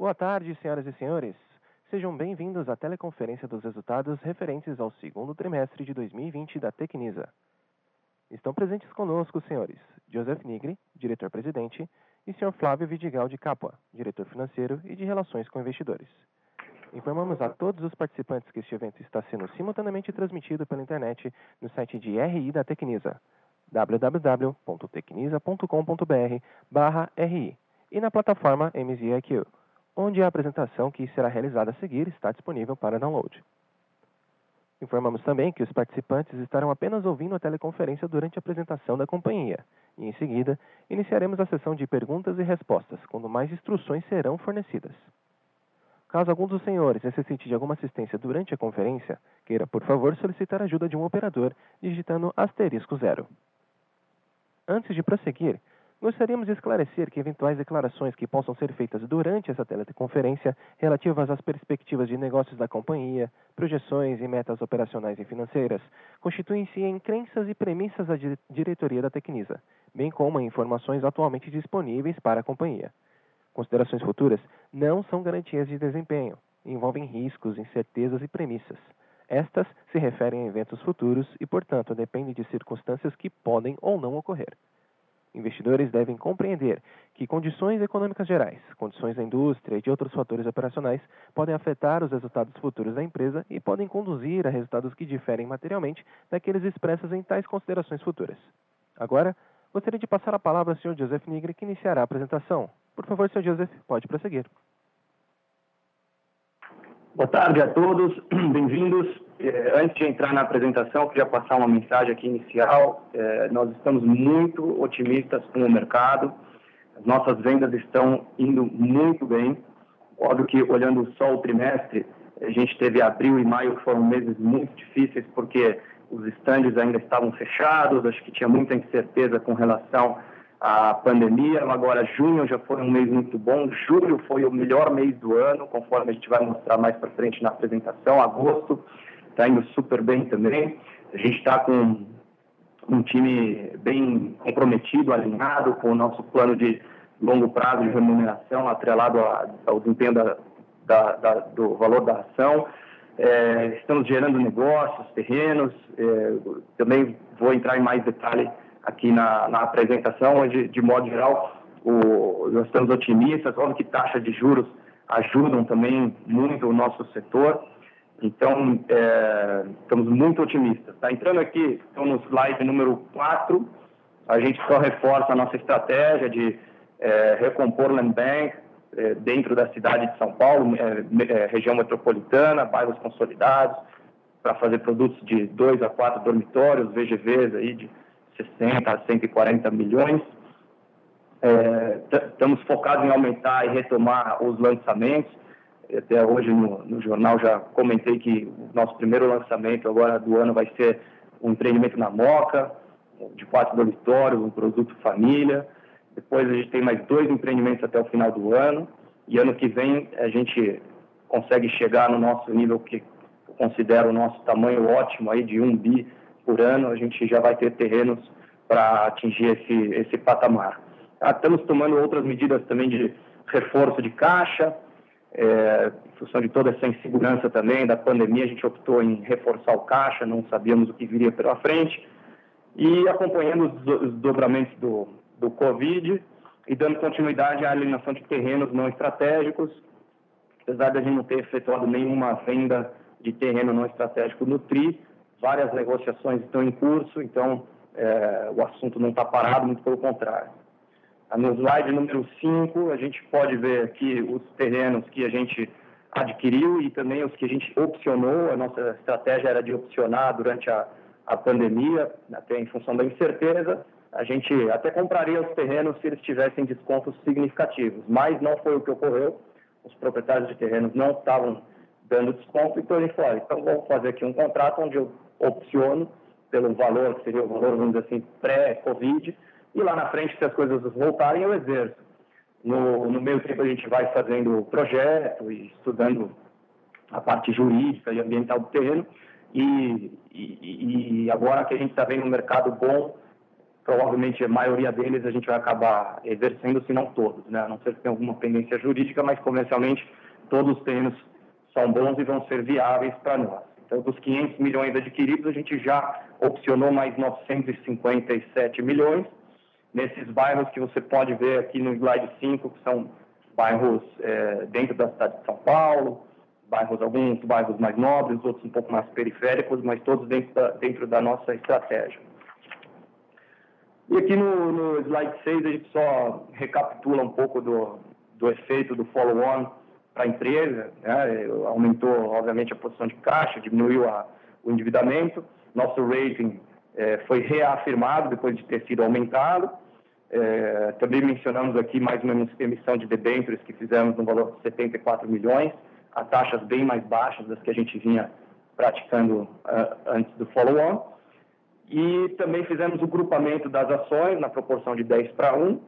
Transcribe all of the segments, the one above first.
Boa tarde, senhoras e senhores. Sejam bem-vindos à teleconferência dos resultados referentes ao segundo trimestre de 2020 da Tecnisa. Estão presentes conosco os senhores Joseph Nigri, diretor-presidente, e Sr. Flávio Vidigal de Capua, diretor financeiro e de relações com investidores. Informamos a todos os participantes que este evento está sendo simultaneamente transmitido pela internet no site de RI da Tecnisa, www.tecnisa.com.br/ri, e na plataforma MZIQ, onde a apresentação que será realizada a seguir está disponível para download. Informamos também que os participantes estarão apenas ouvindo a teleconferência durante a apresentação da companhia e, em seguida, iniciaremos a sessão de perguntas e respostas, quando mais instruções serão fornecidas. Caso algum dos senhores necessite de alguma assistência durante a conferência, queira, por favor, solicitar ajuda de um operador digitando asterisco zero. Antes de prosseguir, Gostaríamos de esclarecer que eventuais declarações que possam ser feitas durante essa teleconferência relativas às perspectivas de negócios da companhia, projeções e metas operacionais e financeiras, constituem-se em crenças e premissas da diretoria da Tecnisa, bem como em informações atualmente disponíveis para a companhia. Considerações futuras não são garantias de desempenho, envolvem riscos, incertezas e premissas. Estas se referem a eventos futuros e, portanto, dependem de circunstâncias que podem ou não ocorrer. Investidores devem compreender que condições econômicas gerais, condições da indústria e de outros fatores operacionais podem afetar os resultados futuros da empresa e podem conduzir a resultados que diferem materialmente daqueles expressos em tais considerações futuras. Agora, gostaria de passar a palavra ao Sr. Joseph Nigri, que iniciará a apresentação. Por favor, Sr. Joseph, pode prosseguir. Boa tarde a todos, bem-vindos. É, antes de entrar na apresentação, queria passar uma mensagem aqui inicial. É, nós estamos muito otimistas com o mercado, as nossas vendas estão indo muito bem. Óbvio que, olhando só o trimestre, a gente teve abril e maio que foram meses muito difíceis, porque os estandes ainda estavam fechados, acho que tinha muita incerteza com relação a pandemia. Agora, junho já foi um mês muito bom, julho foi o melhor mês do ano, conforme a gente vai mostrar mais para frente na apresentação. Agosto está indo super bem também. A gente está com um time bem comprometido, alinhado com o nosso plano de longo prazo de remuneração, atrelado ao desempenho da, da, da, do valor da ação. É, estamos gerando negócios, terrenos. É, também vou entrar em mais detalhe aqui na, na apresentação, onde, de modo geral, o, nós estamos otimistas. Óbvio que taxa de juros ajudam também muito o nosso setor. Então, é, estamos muito otimistas. Tá entrando aqui, estamos no slide número 4, a gente só reforça a nossa estratégia de é, recompor land bank é, dentro da cidade de São Paulo, é, é, região metropolitana, bairros consolidados, para fazer produtos de 2 a 4 dormitórios, VGVs aí de 60 a 140 milhões. É, estamos focados em aumentar e retomar os lançamentos. Até hoje no, no, jornal já comentei que o nosso primeiro lançamento agora do ano vai ser um empreendimento na Moca, de quatro dormitórios, um produto família. Depois a gente tem mais dois empreendimentos até o final do ano. E ano que vem a gente consegue chegar no nosso nível que eu considero o nosso tamanho ótimo aí de um bi por ano, a gente já vai ter terrenos para atingir esse, esse patamar. Ah, estamos tomando outras medidas também de reforço de caixa, é, em função de toda essa insegurança também da pandemia, a gente optou em reforçar o caixa, não sabíamos o que viria pela frente, e acompanhando os, os dobramentos do, do Covid e dando continuidade à alienação de terrenos não estratégicos, apesar de a gente não ter efetuado nenhuma venda de terreno não estratégico no TRI, várias negociações estão em curso, então é, o assunto não está parado, muito pelo contrário. No slide número 5, a gente pode ver aqui os terrenos que a gente adquiriu e também os que a gente opcionou. A nossa estratégia era de opcionar durante a, a pandemia, até em função da incerteza. A gente até compraria os terrenos se eles tivessem descontos significativos, mas não foi o que ocorreu. Os proprietários de terrenos não estavam dando desconto, então a gente falou, então vamos fazer aqui um contrato onde eu opciono pelo valor, que seria o valor, vamos dizer assim, pré-Covid, e lá na frente, se as coisas voltarem, eu exerço. No, no meio tempo, a gente vai fazendo projeto e estudando a parte jurídica e ambiental do terreno, e, e, e agora que a gente está vendo um mercado bom, provavelmente a maioria deles a gente vai acabar exercendo, se não todos, né? a não ser que tenha alguma pendência jurídica, mas comercialmente todos os terrenos são bons e vão ser viáveis para nós. Então, dos 500 milhões adquiridos, a gente já opcionou mais 957 milhões nesses bairros que você pode ver aqui no slide 5, que são bairros é, dentro da cidade de São Paulo, bairros, alguns bairros mais nobres, outros um pouco mais periféricos, mas todos dentro da, dentro da nossa estratégia. E aqui no, no slide 6 a gente só recapitula um pouco do, do efeito do follow-on para a empresa, né? aumentou obviamente a posição de caixa, diminuiu a, o endividamento, nosso rating é, foi reafirmado depois de ter sido aumentado, é, também mencionamos aqui mais uma emissão de debêntures que fizemos no valor de 74 milhões, a taxas bem mais baixas das que a gente vinha praticando uh, antes do follow-on. E também fizemos o grupamento das ações na proporção de 10 para 1,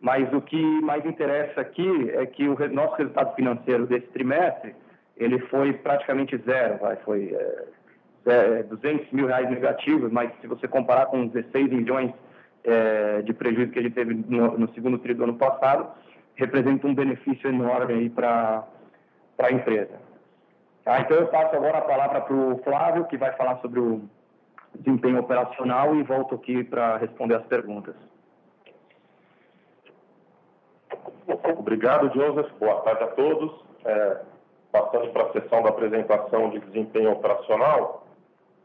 mas o que mais interessa aqui é que o nosso resultado financeiro desse trimestre ele foi praticamente zero, vai, foi é, 200 mil reais negativos, mas se você comparar com os 16 milhões é, de prejuízo que a gente teve no, no segundo trimestre do ano passado, representa um benefício enorme aí para a empresa. Tá, então eu passo agora a palavra para o Flávio, que vai falar sobre o desempenho operacional e volto aqui para responder as perguntas. Obrigado, Joseph. Boa tarde a todos. É, passando para a sessão da apresentação de desempenho operacional,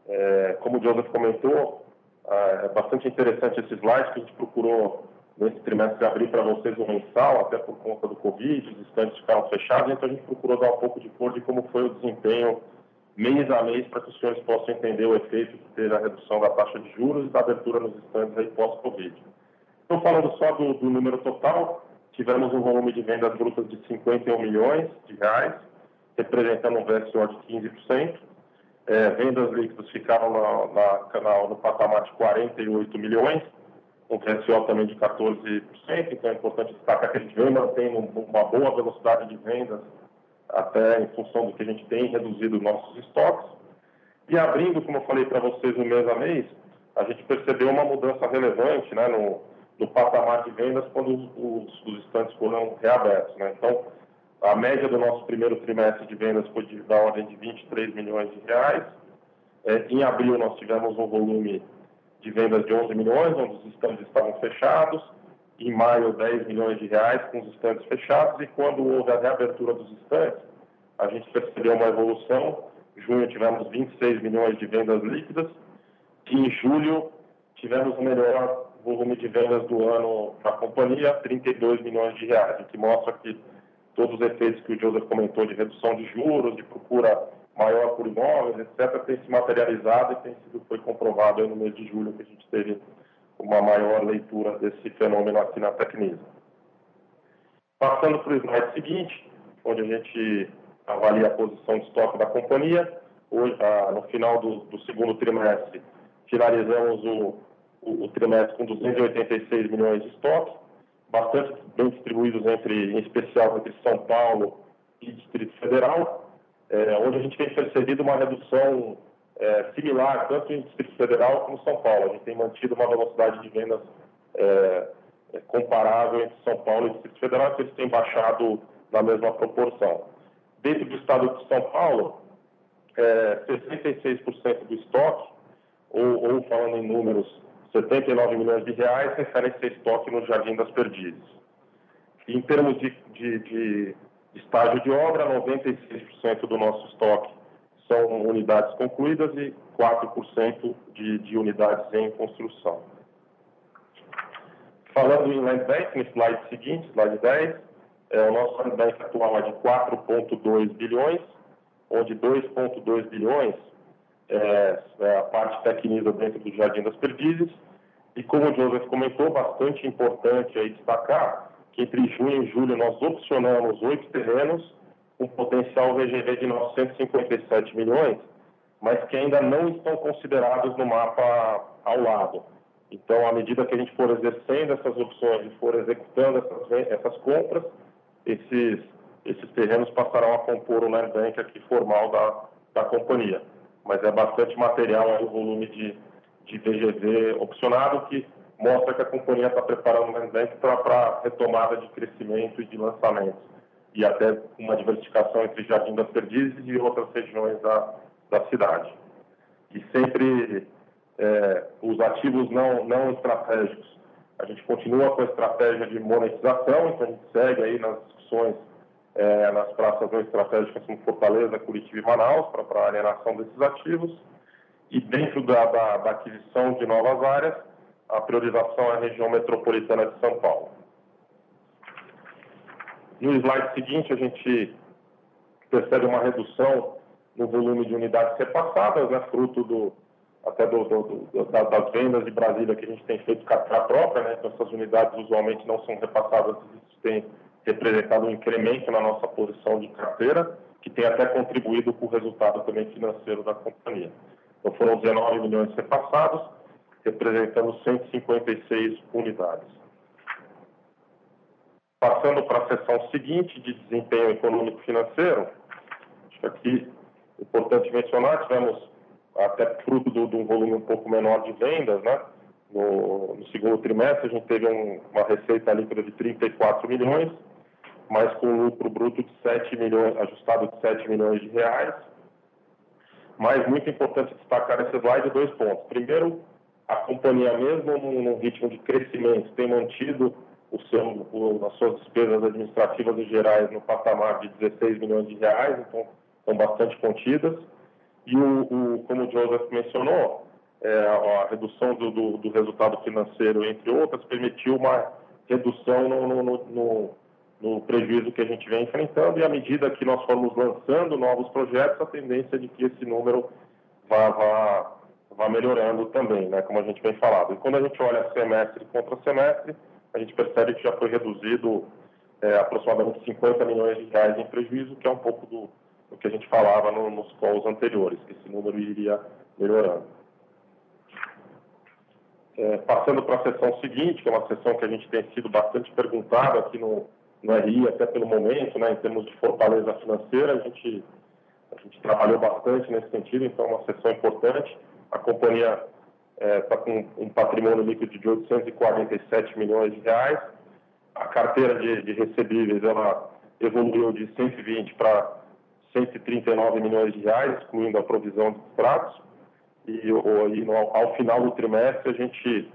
é, como o Joseph comentou, ah, é bastante interessante esse slide que a gente procurou nesse trimestre abrir para vocês o mensal, até por conta do Covid, os estantes ficaram fechados, então a gente procurou dar um pouco de cor de como foi o desempenho mês a mês para que os senhores possam entender o efeito que teve a redução da taxa de juros e da abertura nos estantes aí pós-Covid. Então, falando só do, do, número total, tivemos um volume de vendas brutas de 51 milhões de reais, representando um VSO de 15%. É, vendas líquidas ficaram na, na, na, no patamar de 48 milhões, um VSO também de 14%, então é importante destacar que a gente vem mantendo uma boa velocidade de vendas, até em função do que a gente tem reduzido nossos estoques. E abrindo, como eu falei para vocês no mês a mês, a gente percebeu uma mudança relevante né, no, no patamar de vendas quando os, os, os estantes foram reabertos. Né? Então, a média do nosso primeiro trimestre de vendas foi de, da ordem de 23 milhões de reais. É, em abril, nós tivemos um volume de vendas de 11 milhões, onde os estandes estavam fechados. Em maio, 10 milhões de reais com os estandes fechados. E quando houve a reabertura dos estandes, a gente percebeu uma evolução. Em junho, tivemos 26 milhões de vendas líquidas. E em julho, tivemos o melhor volume de vendas do ano na companhia, 32 milhões de reais, o que mostra que todos os efeitos que o Joseph comentou de redução de juros, de procura maior por imóveis, etc., tem se materializado e tem sido, foi comprovado no mês de julho que a gente teve uma maior leitura desse fenômeno aqui na Tecnisa. Passando para o slide seguinte, onde a gente avalia a posição de estoque da companhia. Hoje, ah, no final do, do, segundo trimestre, finalizamos o, o, trimestre com 286 milhões de estoque, bastante bem distribuídos entre, em especial entre São Paulo e Distrito Federal, é, onde a gente tem percebido uma redução é, similar tanto em Distrito Federal como São Paulo. A gente tem mantido uma velocidade de vendas é, é comparável entre São Paulo e Distrito Federal, que eles têm baixado na mesma proporção. Dentro do estado de São Paulo, 66% é, do estoque, ou, ou falando em números 79 milhões de reais referem a estoque no Jardim das Perdizes. Em termos de, de, de estágio de obra, 96% do nosso estoque são unidades concluídas e 4% de, de unidades em construção. Falando em land bank, no slide seguinte, slide 10, é, o nosso land bank atual é de 4,2 bilhões, onde 2,2 bilhões é, é a parte tecnisa dentro do Jardim das Perdizes. E como o Joseph comentou, bastante importante aí destacar que entre junho e julho nós opcionamos oito terrenos com potencial VGV de 957 milhões, mas que ainda não estão considerados no mapa ao lado. Então, à medida que a gente for exercendo essas opções e for executando essas, essas compras, esses, esses terrenos passarão a compor o land aqui formal da, da companhia mas é bastante material aí, o volume de, de VGV opcionado, que mostra que a companhia está preparando o land bank para retomada de crescimento e de lançamentos, e até uma diversificação entre Jardim das Perdizes e outras regiões da, da cidade. E sempre é, os ativos não, não estratégicos. A gente continua com a estratégia de monetização, então a gente segue aí nas discussões é, nas praças não estratégicas como Fortaleza, Curitiba e Manaus, para a alienação desses ativos. E dentro da, da, da aquisição de novas áreas, a priorização é a região metropolitana de São Paulo. No slide seguinte, a gente percebe uma redução no volume de unidades repassadas, né, fruto do, até do, do, do, das vendas de Brasília que a gente tem feito carteira própria, né, então essas unidades usualmente não são repassadas, isso tem representado um incremento na nossa posição de carteira, que tem até contribuído com o resultado também financeiro da companhia. Então foram 19 milhões repassados, representando 156 unidades. Passando para a seção seguinte de desempenho econômico financeiro, acho que aqui é importante mencionar, tivemos até fruto de um volume um pouco menor de vendas, né? No, no segundo trimestre a gente teve um, uma receita líquida de 34 milhões, mas com lucro bruto de 7 milhões, ajustado de 7 milhões de reais. Mas muito importante destacar nesse slide dois pontos. Primeiro, a companhia, mesmo num, ritmo de crescimento, tem mantido o seu, o, as suas despesas administrativas e gerais no patamar de 16 milhões de reais, então estão bastante contidas. E, o, o como o Joseph mencionou, é, a redução do, do, do, resultado financeiro, entre outras, permitiu uma redução no, no, no, no, prejuízo que a gente vem enfrentando e à medida que nós formos lançando novos projetos, a tendência é de que esse número vá, vá vá melhorando também, né, como a gente vem falado. E quando a gente olha semestre contra semestre, a gente percebe que já foi reduzido é, aproximadamente 50 milhões de reais em prejuízo, que é um pouco do, do que a gente falava no, nos calls anteriores, que esse número iria melhorando. É, passando para a sessão seguinte, que é uma sessão que a gente tem sido bastante perguntado aqui no, no RI, até pelo momento, né, em termos de fortaleza financeira, a gente, a gente trabalhou bastante nesse sentido, então é uma sessão importante. A companhia está é, tá com um patrimônio líquido de 847 milhões de reais. A carteira de, de recebíveis ela evoluiu de 120 para 139 milhões de reais, excluindo a provisão de extratos. E, e no, ao final do trimestre a gente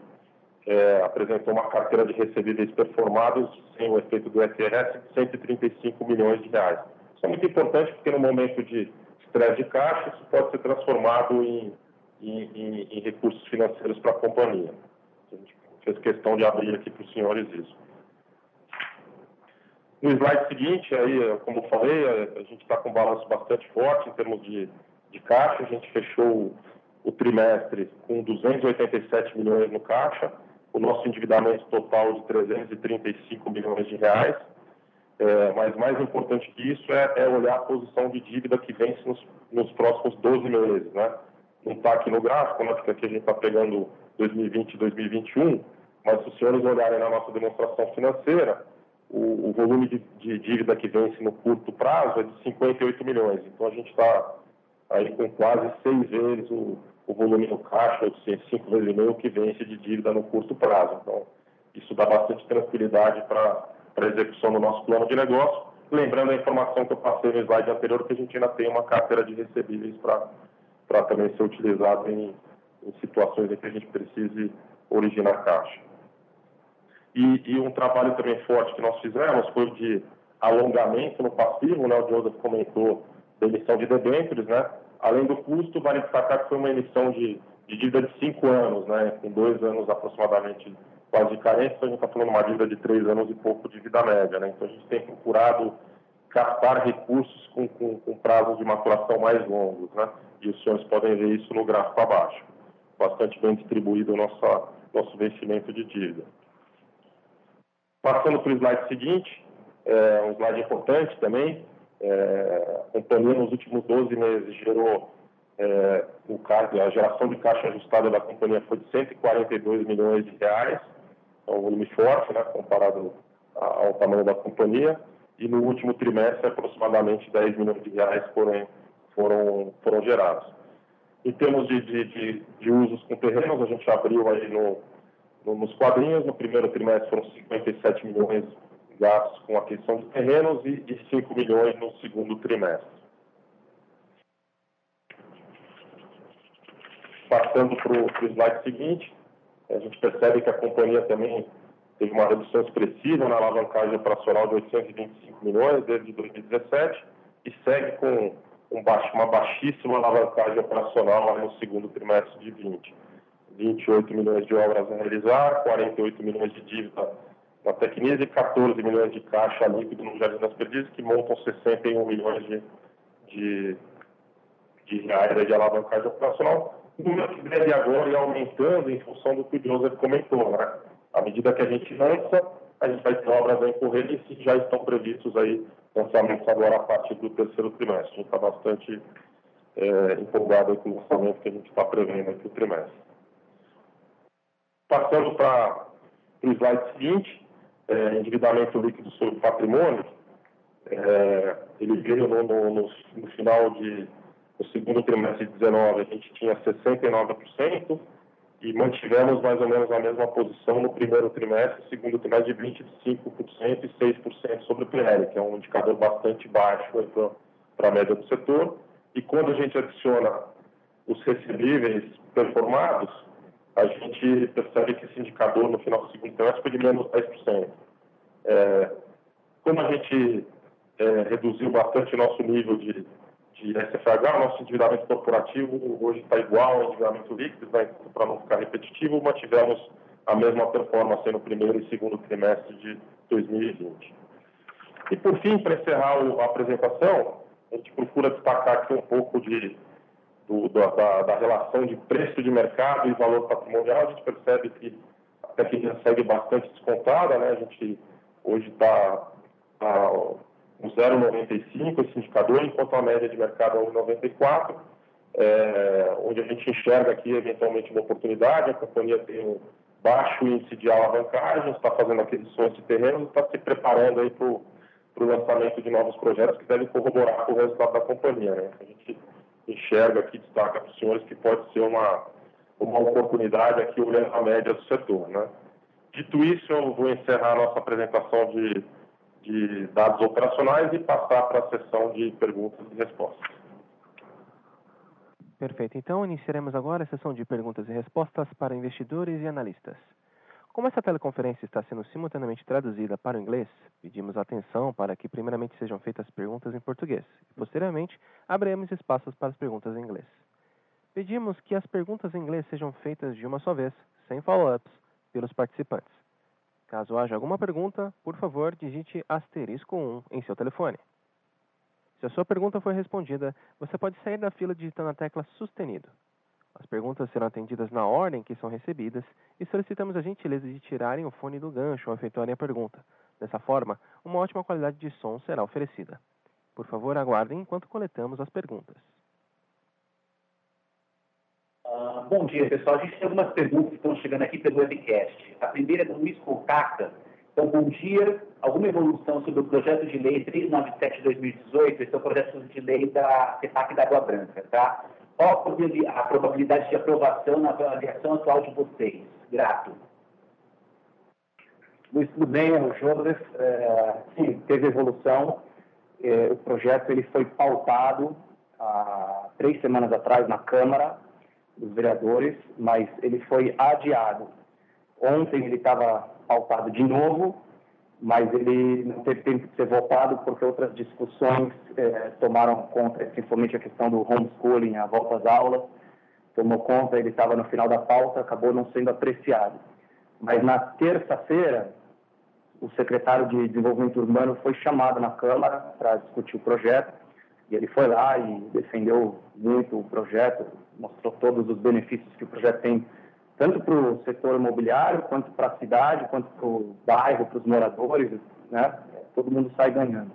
é, apresentou uma carteira de recebíveis performados sem o efeito do FRS de 135 milhões de reais. Isso é muito importante porque no momento de estresse de caixa isso pode ser transformado em em, em, em recursos financeiros para a companhia. A gente fez questão de abrir aqui para os senhores isso. No slide seguinte, aí, como falei, a gente está com um balanço bastante forte em termos de, de caixa. A gente fechou o trimestre com 287 milhões no caixa, o nosso endividamento total de 335 milhões de reais. É, mas mais importante que isso é, é, olhar a posição de dívida que vence nos, nos próximos 12 meses, né? não está aqui no gráfico, né, porque aqui a gente está pegando 2020 e 2021, mas se os senhores olharem na nossa demonstração financeira, o, o volume de, de, dívida que vence no curto prazo é de 58 milhões. Então a gente está aí com quase seis vezes o, o volume no caixa, ou seja, cinco vezes e meio que vence de dívida no curto prazo. Então isso dá bastante tranquilidade para a execução do nosso plano de negócio. Lembrando a informação que eu passei no slide anterior, que a gente ainda tem uma carteira de recebíveis para também ser utilizado em, em, situações em que a gente precise originar caixa. E, e, um trabalho também forte que nós fizemos foi de alongamento no passivo, né? o Joseph comentou da emissão de debêntures, né? Além do custo, vale destacar que foi uma emissão de, de dívida de cinco anos, né? com dois anos aproximadamente quase de carência, então a gente está falando uma dívida de três anos e pouco de vida média. Né? Então a gente tem procurado captar recursos com, com, com prazos de maturação mais longos. Né? e os senhores podem ver isso no gráfico abaixo. Bastante bem distribuído o nosso, nosso vencimento de dívida. Passando para o slide seguinte, é um slide importante também. É, a companhia nos últimos 12 meses gerou é, o a geração de caixa ajustada da companhia foi de 142 milhões de reais, é um volume forte, né, comparado ao tamanho da companhia, e no último trimestre aproximadamente 10 milhões de reais foram foram, foram gerados. Em termos de, de, de, de usos com terrenos, a gente abriu aí no, nos quadrinhos. No primeiro trimestre foram 57 milhões gastos com aquisição de terrenos e, e 5 milhões no segundo trimestre. Passando para o slide seguinte, a gente percebe que a companhia também teve uma redução expressiva na alavancagem operacional de 825 milhões desde 2017 e segue com um baixo, uma baixíssima alavancagem operacional no segundo trimestre de 20. 28 milhões de obras a realizar, 48 milhões de dívida Tecnisa e 14 milhões de caixa líquido no Jardim das Perdizes, que montam 61 milhões de, de, de reais de alavancagem operacional, número que deve agora ir aumentando em função do que o Joseph comentou, né? À medida que a gente lança, a gente vai ter obras a incorrer e já estão previstos aí lançamentos agora a partir do terceiro trimestre. A gente está bastante é, empolgado com o lançamento que a gente está prevendo aqui o trimestre. Passando para o slide seguinte, é, endividamento líquido sobre patrimônio, é, ele veio no, no, no, no final de no segundo trimestre de 19 a gente tinha 69% e mantivemos mais ou menos a mesma posição no primeiro trimestre, segundo trimestre de 25% e 6% sobre o PL, que é um indicador bastante baixo para a média do setor. E quando a gente adiciona os recebíveis performados, a gente percebe que esse indicador no final do segundo trimestre foi de menos 10%. É, como a gente é, reduziu bastante o nosso nível de de SFH, nosso endividamento corporativo hoje está igual ao endividamento líquido, né? para não ficar repetitivo, mantivemos a mesma performance no primeiro e segundo trimestre de 2020. E, por fim, para encerrar a apresentação, a gente procura destacar aqui um pouco de, do, da, da, relação de preço de mercado e valor patrimonial. A gente percebe que a tecnologia segue bastante descontada, né? a gente hoje está tá, um 0,95 esse indicador, enquanto a média de mercado é 1,94, é, onde a gente enxerga aqui eventualmente uma oportunidade, a companhia tem um baixo índice de alavancagem, está fazendo aquisições de terrenos, está se preparando aí para o lançamento de novos projetos que devem corroborar com o resultado da companhia. Né? A gente enxerga aqui, destaca para os senhores que pode ser uma, uma oportunidade aqui olhando a média do setor. Né? Dito isso, eu vou encerrar a nossa apresentação de de dados operacionais e passar para a sessão de perguntas e respostas. Perfeito. Então, iniciaremos agora a sessão de perguntas e respostas para investidores e analistas. Como essa teleconferência está sendo simultaneamente traduzida para o inglês, pedimos atenção para que primeiramente sejam feitas perguntas em português e, posteriormente, abriremos espaços para as perguntas em inglês. Pedimos que as perguntas em inglês sejam feitas de uma só vez, sem follow-ups, pelos participantes. Caso haja alguma pergunta, por favor, digite asterisco 1 em seu telefone. Se a sua pergunta for respondida, você pode sair da fila digitando a tecla sustenido. As perguntas serão atendidas na ordem que são recebidas e solicitamos a gentileza de tirarem o fone do gancho ao efetuarem a pergunta. Dessa forma, uma ótima qualidade de som será oferecida. Por favor, aguardem enquanto coletamos as perguntas. Uh, bom dia, pessoal. A gente tem algumas perguntas que estão chegando aqui pelo webcast. A primeira é do Luiz Colcata. Então, bom dia. Alguma evolução sobre o projeto de lei 397 de 2018? Esse é o projeto de lei da CEPAC da Água Branca, tá? Qual a probabilidade de aprovação na avaliação atual de vocês? Grato. Luiz, tudo bem? É o Joseph. É, sim, teve evolução. É, o projeto ele foi pautado há três semanas atrás na Câmara dos vereadores, mas ele foi adiado. Ontem ele estava pautado de novo, mas ele não teve tempo de ser votado porque outras discussões eh, tomaram conta, principalmente a questão do homeschooling, a volta às aulas, tomou conta, ele estava no final da pauta, acabou não sendo apreciado. Mas na terça-feira, o secretário de Desenvolvimento Urbano foi chamado na Câmara para discutir o projeto e ele foi lá e defendeu muito o projeto, mostrou todos os benefícios que o projeto tem, tanto para o setor imobiliário, quanto para a cidade, quanto para o bairro, para os moradores, né? Todo mundo sai ganhando.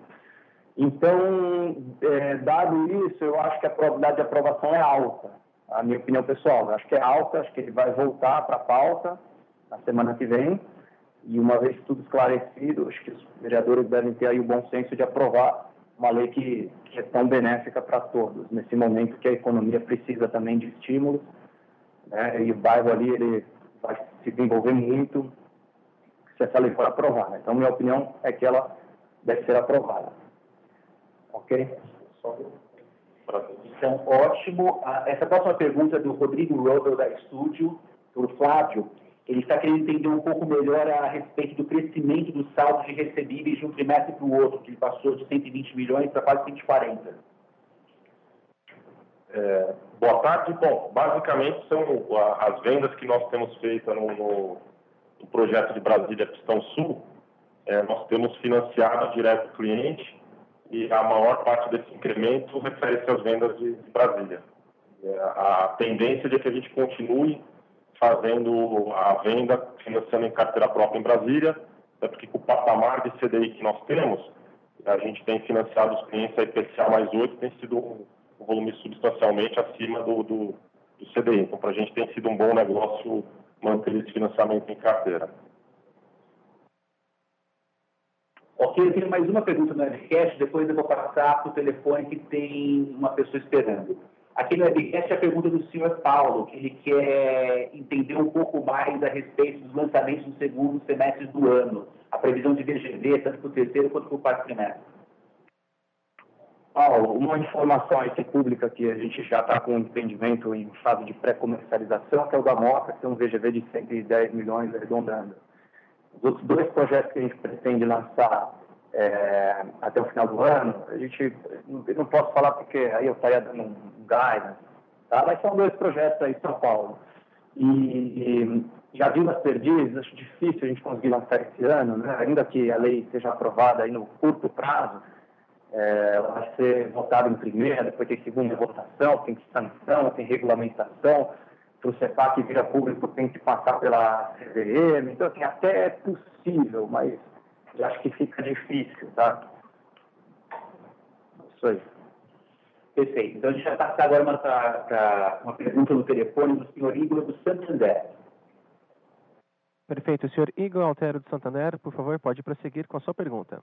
Então, é, dado isso, eu acho que a probabilidade de aprovação é alta. A minha opinião pessoal, acho que é alta, acho que ele vai voltar para a pauta na semana que vem. E uma vez tudo esclarecido, acho que os vereadores devem ter aí o bom senso de aprovar uma lei que, que é tão benéfica para todos, nesse momento que a economia precisa também de estímulos, né? e o bairro ali ele vai se desenvolver muito se essa lei for aprovada. Então, minha opinião é que ela deve ser aprovada. Ok? Então, ótimo. Ah, essa próxima pergunta é do Rodrigo Rodel, da Estúdio, do Flávio. Ele está querendo entender um pouco melhor a respeito do crescimento do saldo de recebíveis de um trimestre para o outro, que passou de 120 milhões para quase 140. É, boa tarde. Bom, basicamente são as vendas que nós temos feito no, no, no projeto de Brasília Pistão Sul. É, nós temos financiado direto o cliente e a maior parte desse incremento refere-se às vendas de, de Brasília. É, a tendência é que a gente continue fazendo a venda, financiando em carteira própria em Brasília, é porque com o patamar de CDI que nós temos, a gente tem financiado os clientes a IPCA mais 8, tem sido um, um volume substancialmente acima do, do, do CDI. Então, para a gente tem sido um bom negócio manter esse financiamento em carteira. Ok, eu tenho mais uma pergunta no webcast, depois eu vou passar para o telefone que tem uma pessoa esperando. Aqui no webcast é a pergunta do senhor Paulo, que ele quer entender um pouco mais a respeito dos lançamentos no segundo semestre do ano, a previsão de VGV, tanto para o terceiro quanto para o quarto trimestre. Paulo, uma informação aqui pública que a gente já está com um empreendimento em fase de pré-comercialização, que é o da Moca, que tem um VGV de 110 milhões arredondando. Os outros dois projetos que a gente pretende lançar é, até o final do ano, a gente não, não posso falar porque aí eu estaria dando um guidance, tá? mas são dois projetos aí em São Paulo. E, e já vindo as perdizes, acho difícil a gente conseguir lançar esse ano, né? ainda que a lei seja aprovada aí no curto prazo, é, vai ser votada em primeira, depois tem segunda votação, tem sanção, tem regulamentação, para o CEPAC vira público tem que passar pela CVM, então assim, até é possível, mas eu acho que fica difícil, tá? Isso aí. Perfeito. Então, a gente vai passar agora para uma pergunta no telefone do senhor Igor do Santander. Perfeito. O senhor Igor Altero do Santander, por favor, pode prosseguir com a sua pergunta.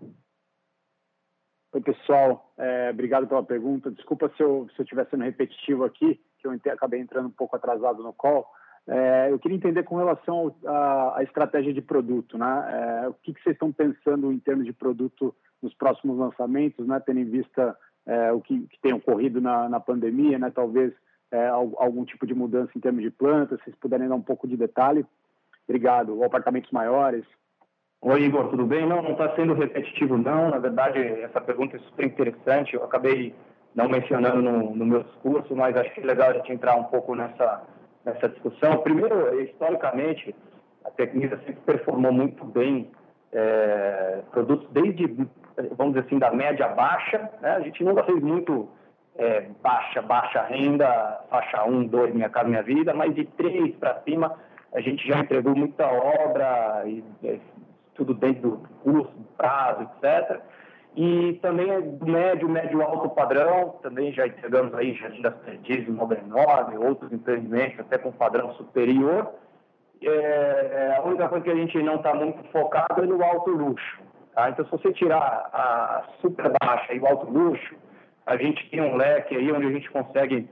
Oi, pessoal. É, obrigado pela pergunta. Desculpa se eu, se estiver sendo repetitivo aqui, que eu acabei entrando um pouco atrasado no call. É, eu queria entender com relação à estratégia de produto, né? É, o que, que, vocês estão pensando em termos de produto nos próximos lançamentos, né? Tendo em vista é, o que, que, tem ocorrido na, na pandemia, né? Talvez é, algum tipo de mudança em termos de plantas, se vocês puderem dar um pouco de detalhe. Obrigado. Ou apartamentos maiores. Oi, Igor, tudo bem? Não, não está sendo repetitivo, não. Na verdade, essa pergunta é super interessante. Eu acabei não mencionando no, no meu discurso, mas acho que é legal a gente entrar um pouco nessa nessa discussão. Primeiro, historicamente, a Tecnisa sempre performou muito bem é, produtos desde, vamos dizer assim, da média baixa. Né? A gente nunca fez muito é, baixa, baixa renda, faixa 1, 2, Minha Casa Minha Vida, mas de 3 para cima a gente já entregou muita obra, e, é, tudo dentro do curso, prazo, etc. E também é do médio, médio alto padrão, também já entregamos aí Jardim das Perdizes, Mobre 9, outros empreendimentos até com padrão superior. É, é, a única coisa que a gente não está muito focado é no alto luxo. Tá? Então, se você tirar a super baixa e o alto luxo, a gente tem um leque aí onde a gente consegue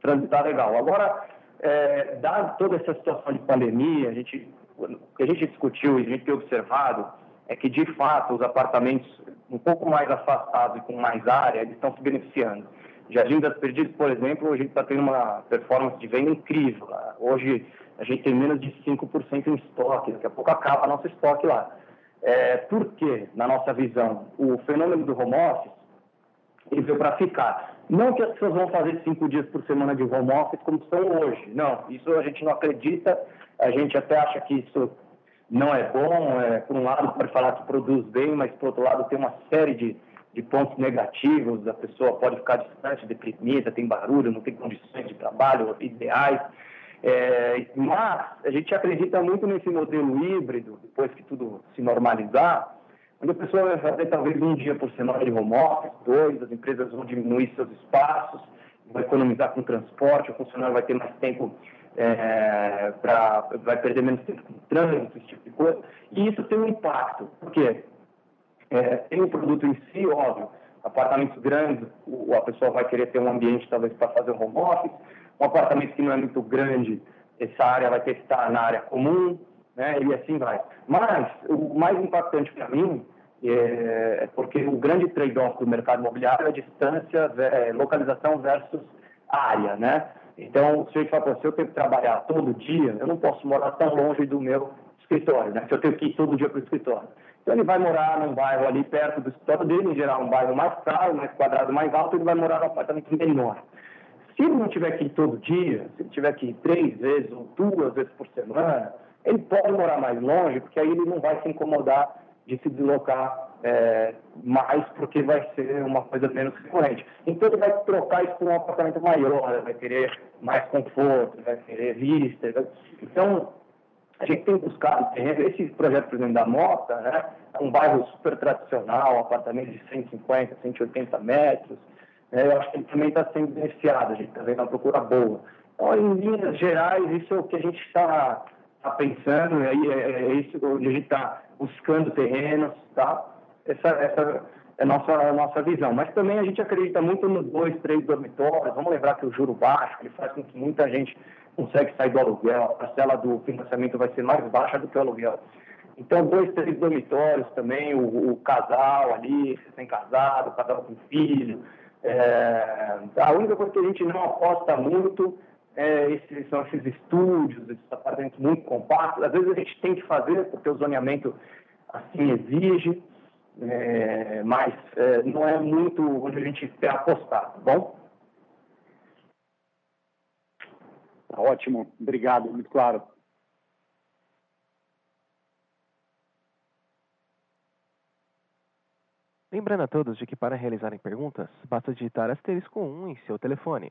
transitar legal. Agora, é, dada toda essa situação de pandemia, a gente, o que a gente discutiu e a gente tem observado é que, de fato, os apartamentos um pouco mais afastados e com mais área, eles estão se beneficiando. Jardim das Perdidas, por exemplo, a gente está tendo uma performance de venda incrível. Lá. Hoje, a gente tem menos de 5% em estoque, daqui a pouco acaba nosso estoque lá. É, por quê, na nossa visão? O fenômeno do home office, ele veio para ficar. Não que as pessoas vão fazer cinco dias por semana de home office como estão hoje. Não, isso a gente não acredita. A gente até acha que isso não é bom. É, por um lado, pode falar que produz bem, mas por outro lado, tem uma série de, de pontos negativos. A pessoa pode ficar distante, deprimida, tem barulho, não tem condições de trabalho ideais. É, mas a gente acredita muito nesse modelo híbrido, depois que tudo se normalizar, onde a pessoa vai fazer talvez um dia por semana de home office, dois, as empresas vão diminuir seus espaços, vai economizar com transporte, o funcionário vai ter mais tempo é, vai perder menos tempo com trânsito, esse tipo de coisa. E isso tem um impacto, porque é, tem o produto em si, óbvio, apartamentos grandes, a pessoa vai querer ter um ambiente talvez para fazer um home office, um apartamento que não é muito grande, essa área vai ter que estar na área comum, né? E assim vai. Mas o mais impactante para mim é, é porque o grande trade-off do mercado imobiliário é distância, é, localização versus área, né? Então, se eu falar, se eu tenho que trabalhar todo dia, eu não posso morar tão longe do meu escritório, né? Se eu tenho que ir todo dia para o escritório. Então, ele vai morar num bairro ali perto do escritório dele, em geral, um bairro mais caro, mais quadrado, mais alto, ele vai morar num apartamento menor. Se ele não tiver que ir todo dia, se ele tiver que ir três vezes ou duas vezes por semana, ele pode morar mais longe, porque aí ele não vai se incomodar de se deslocar é, mais, porque vai ser uma coisa menos recorrente. Então ele vai trocar isso por um apartamento maior, vai querer mais conforto, vai querer vista. Vai... Então, a gente tem buscado Esse projeto, por exemplo, da Mota, né, é um bairro super tradicional, um apartamento de 150, 180 metros. Né, eu acho que ele também está sendo beneficiado, a gente está vendo uma procura boa. Então, em linhas gerais, isso é o que a gente está tá pensando, é, é, é isso onde a gente está buscando terrenos, tá? Essa, essa é a nossa, a nossa visão. Mas também a gente acredita muito nos dois, três dormitórios. Vamos lembrar que o juro baixo ele faz com que muita gente consegue sair do aluguel. A parcela do financiamento vai ser mais baixa do que o aluguel. Então, dois, três dormitórios também, o, o casal ali, recém-casado, o casal com filho. É, a única coisa que a gente não aposta muito é, esses, são esses estúdios, esses apartamentos muito compactos. Às vezes a gente tem que fazer, porque o zoneamento assim exige, é, mas é, não é muito onde a gente quer apostar, tá bom? Tá ótimo, obrigado, muito claro. Lembrando a todos de que para realizarem perguntas, basta digitar asterisco 1 em seu telefone.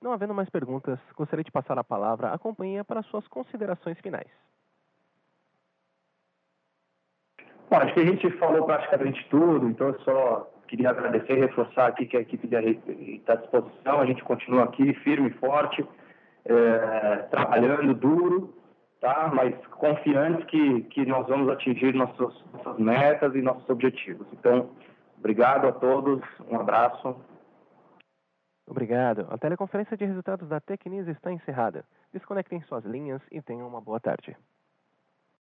Não havendo mais perguntas, gostaria de passar a palavra à companhia para suas considerações finais. Bom, acho que a gente falou praticamente tudo, então eu só queria agradecer e reforçar aqui que a equipe está à disposição, a gente continua aqui firme e forte, é, trabalhando duro, tá? mas confiantes que, que nós vamos atingir nossos, nossas metas e nossos objetivos. Então, obrigado a todos, um abraço. Obrigado. A teleconferência de resultados da Tecnis está encerrada. Desconectem suas linhas e tenham uma boa tarde.